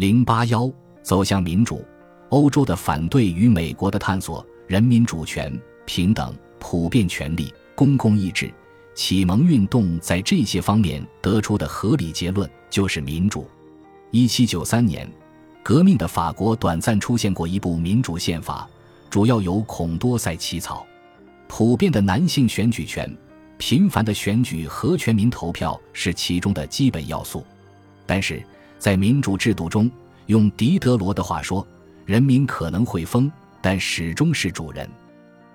零八幺走向民主，欧洲的反对与美国的探索，人民主权、平等、普遍权利、公共意志，启蒙运动在这些方面得出的合理结论就是民主。一七九三年，革命的法国短暂出现过一部民主宪法，主要由孔多塞起草。普遍的男性选举权、频繁的选举和全民投票是其中的基本要素。但是在民主制度中，用狄德罗的话说，人民可能会疯，但始终是主人。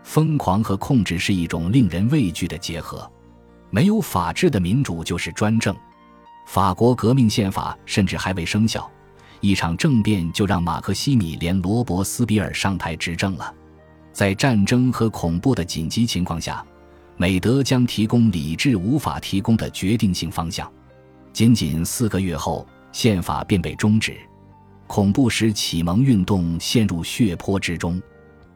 疯狂和控制是一种令人畏惧的结合。没有法治的民主就是专政。法国革命宪法甚至还未生效，一场政变就让马克西米连·罗伯斯比尔上台执政了。在战争和恐怖的紧急情况下，美德将提供理智无法提供的决定性方向。仅仅四个月后，宪法便被终止。恐怖使启蒙运动陷入血泊之中。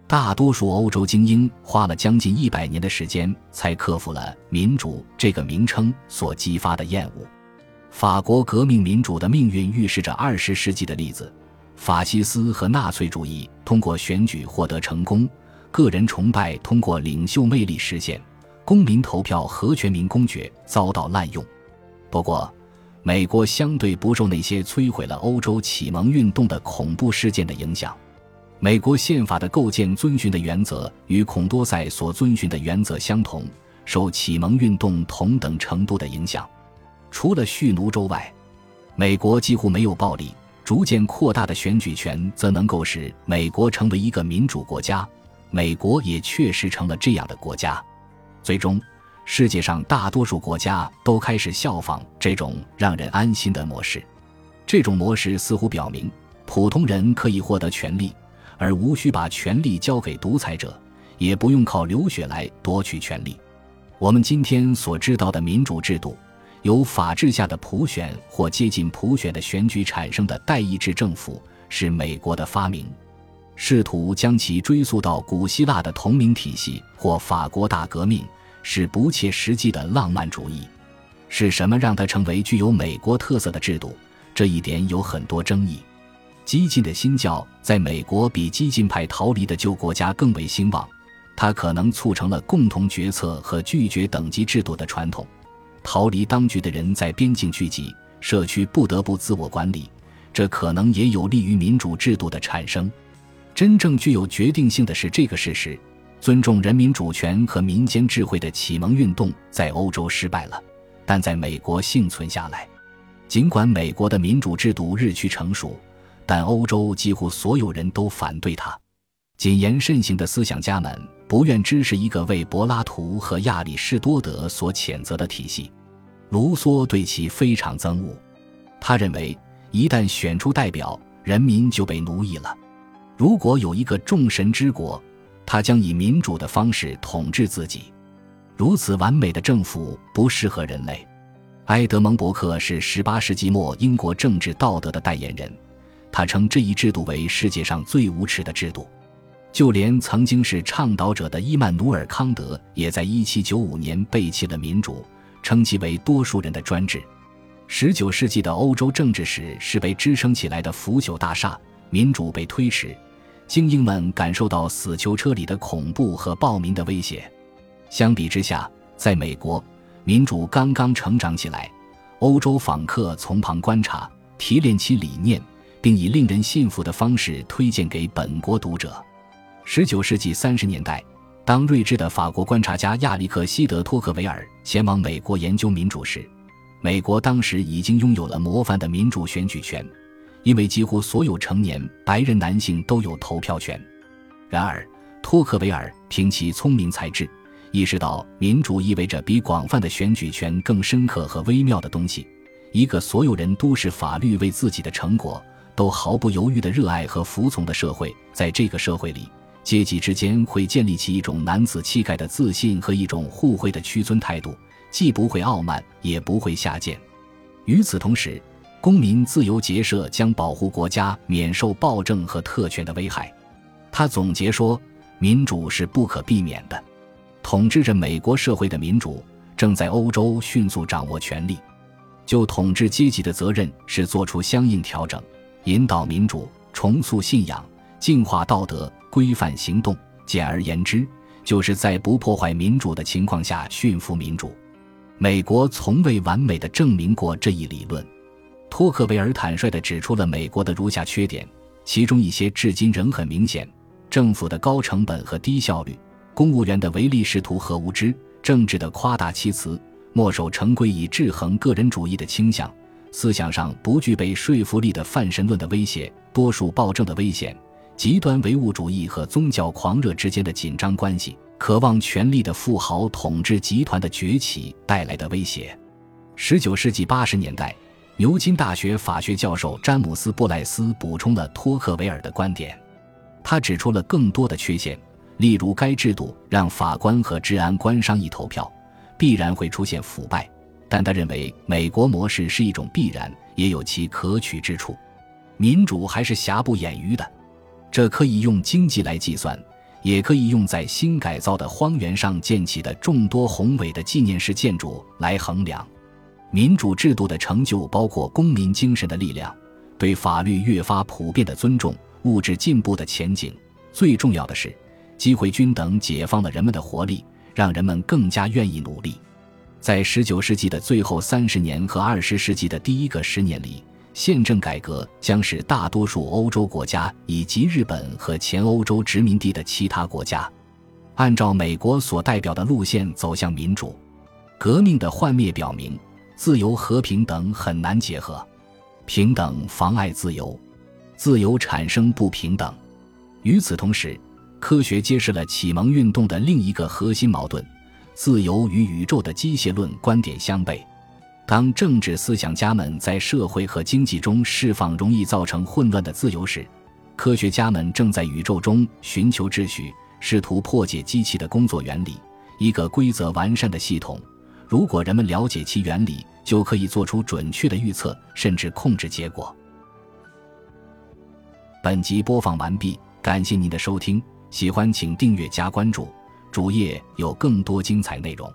大多数欧洲精英花了将近一百年的时间，才克服了“民主”这个名称所激发的厌恶。法国革命民主的命运预示着二十世纪的例子：法西斯和纳粹主义通过选举获得成功。个人崇拜通过领袖魅力实现，公民投票和全民公决遭到滥用。不过，美国相对不受那些摧毁了欧洲启蒙运动的恐怖事件的影响。美国宪法的构建遵循的原则与孔多塞所遵循的原则相同，受启蒙运动同等程度的影响。除了蓄奴州外，美国几乎没有暴力。逐渐扩大的选举权则能够使美国成为一个民主国家。美国也确实成了这样的国家，最终，世界上大多数国家都开始效仿这种让人安心的模式。这种模式似乎表明，普通人可以获得权利，而无需把权力交给独裁者，也不用靠流血来夺取权利。我们今天所知道的民主制度，由法治下的普选或接近普选的选举产生的代议制政府，是美国的发明。试图将其追溯到古希腊的同名体系或法国大革命是不切实际的浪漫主义。是什么让它成为具有美国特色的制度？这一点有很多争议。激进的新教在美国比激进派逃离的旧国家更为兴旺，它可能促成了共同决策和拒绝等级制度的传统。逃离当局的人在边境聚集，社区不得不自我管理，这可能也有利于民主制度的产生。真正具有决定性的是这个事实：尊重人民主权和民间智慧的启蒙运动在欧洲失败了，但在美国幸存下来。尽管美国的民主制度日趋成熟，但欧洲几乎所有人都反对它。谨言慎行的思想家们不愿支持一个为柏拉图和亚里士多德所谴责的体系。卢梭对其非常憎恶，他认为一旦选出代表，人民就被奴役了。如果有一个众神之国，他将以民主的方式统治自己。如此完美的政府不适合人类。埃德蒙·伯克是18世纪末英国政治道德的代言人，他称这一制度为世界上最无耻的制度。就连曾经是倡导者的伊曼努尔·康德也在1795年背弃了民主，称其为多数人的专制。19世纪的欧洲政治史是被支撑起来的腐朽大厦，民主被推迟。精英们感受到死囚车里的恐怖和暴民的威胁。相比之下，在美国，民主刚刚成长起来。欧洲访客从旁观察，提炼其理念，并以令人信服的方式推荐给本国读者。十九世纪三十年代，当睿智的法国观察家亚历克西德·托克维尔前往美国研究民主时，美国当时已经拥有了模范的民主选举权。因为几乎所有成年白人男性都有投票权，然而托克维尔凭其聪明才智，意识到民主意味着比广泛的选举权更深刻和微妙的东西。一个所有人都是法律为自己的成果都毫不犹豫的热爱和服从的社会，在这个社会里，阶级之间会建立起一种男子气概的自信和一种互惠的屈尊态度，既不会傲慢，也不会下贱。与此同时。公民自由结社将保护国家免受暴政和特权的危害。他总结说：“民主是不可避免的。统治着美国社会的民主正在欧洲迅速掌握权力。就统治阶级的责任是做出相应调整，引导民主，重塑信仰，净化道德，规范行动。简而言之，就是在不破坏民主的情况下驯服民主。美国从未完美的证明过这一理论。托克维尔坦率地指出了美国的如下缺点，其中一些至今仍很明显：政府的高成本和低效率，公务员的唯利是图和无知，政治的夸大其词，墨守成规以制衡个人主义的倾向，思想上不具备说服力的泛神论的威胁，多数暴政的危险。极端唯物主义和宗教狂热之间的紧张关系，渴望权力的富豪统治集团的崛起带来的威胁。十九世纪八十年代，牛津大学法学教授詹姆斯·布莱斯补充了托克维尔的观点，他指出了更多的缺陷，例如该制度让法官和治安官商议投票，必然会出现腐败。但他认为美国模式是一种必然，也有其可取之处。民主还是瑕不掩瑜的。这可以用经济来计算，也可以用在新改造的荒原上建起的众多宏伟的纪念式建筑来衡量。民主制度的成就包括公民精神的力量，对法律越发普遍的尊重，物质进步的前景。最重要的是，机会均等解放了人们的活力，让人们更加愿意努力。在十九世纪的最后三十年和二十世纪的第一个十年里。宪政改革将使大多数欧洲国家以及日本和前欧洲殖民地的其他国家，按照美国所代表的路线走向民主。革命的幻灭表明，自由和平等很难结合，平等妨碍自由，自由产生不平等。与此同时，科学揭示了启蒙运动的另一个核心矛盾：自由与宇宙的机械论观点相悖。当政治思想家们在社会和经济中释放容易造成混乱的自由时，科学家们正在宇宙中寻求秩序，试图破解机器的工作原理。一个规则完善的系统，如果人们了解其原理，就可以做出准确的预测，甚至控制结果。本集播放完毕，感谢您的收听，喜欢请订阅加关注，主页有更多精彩内容。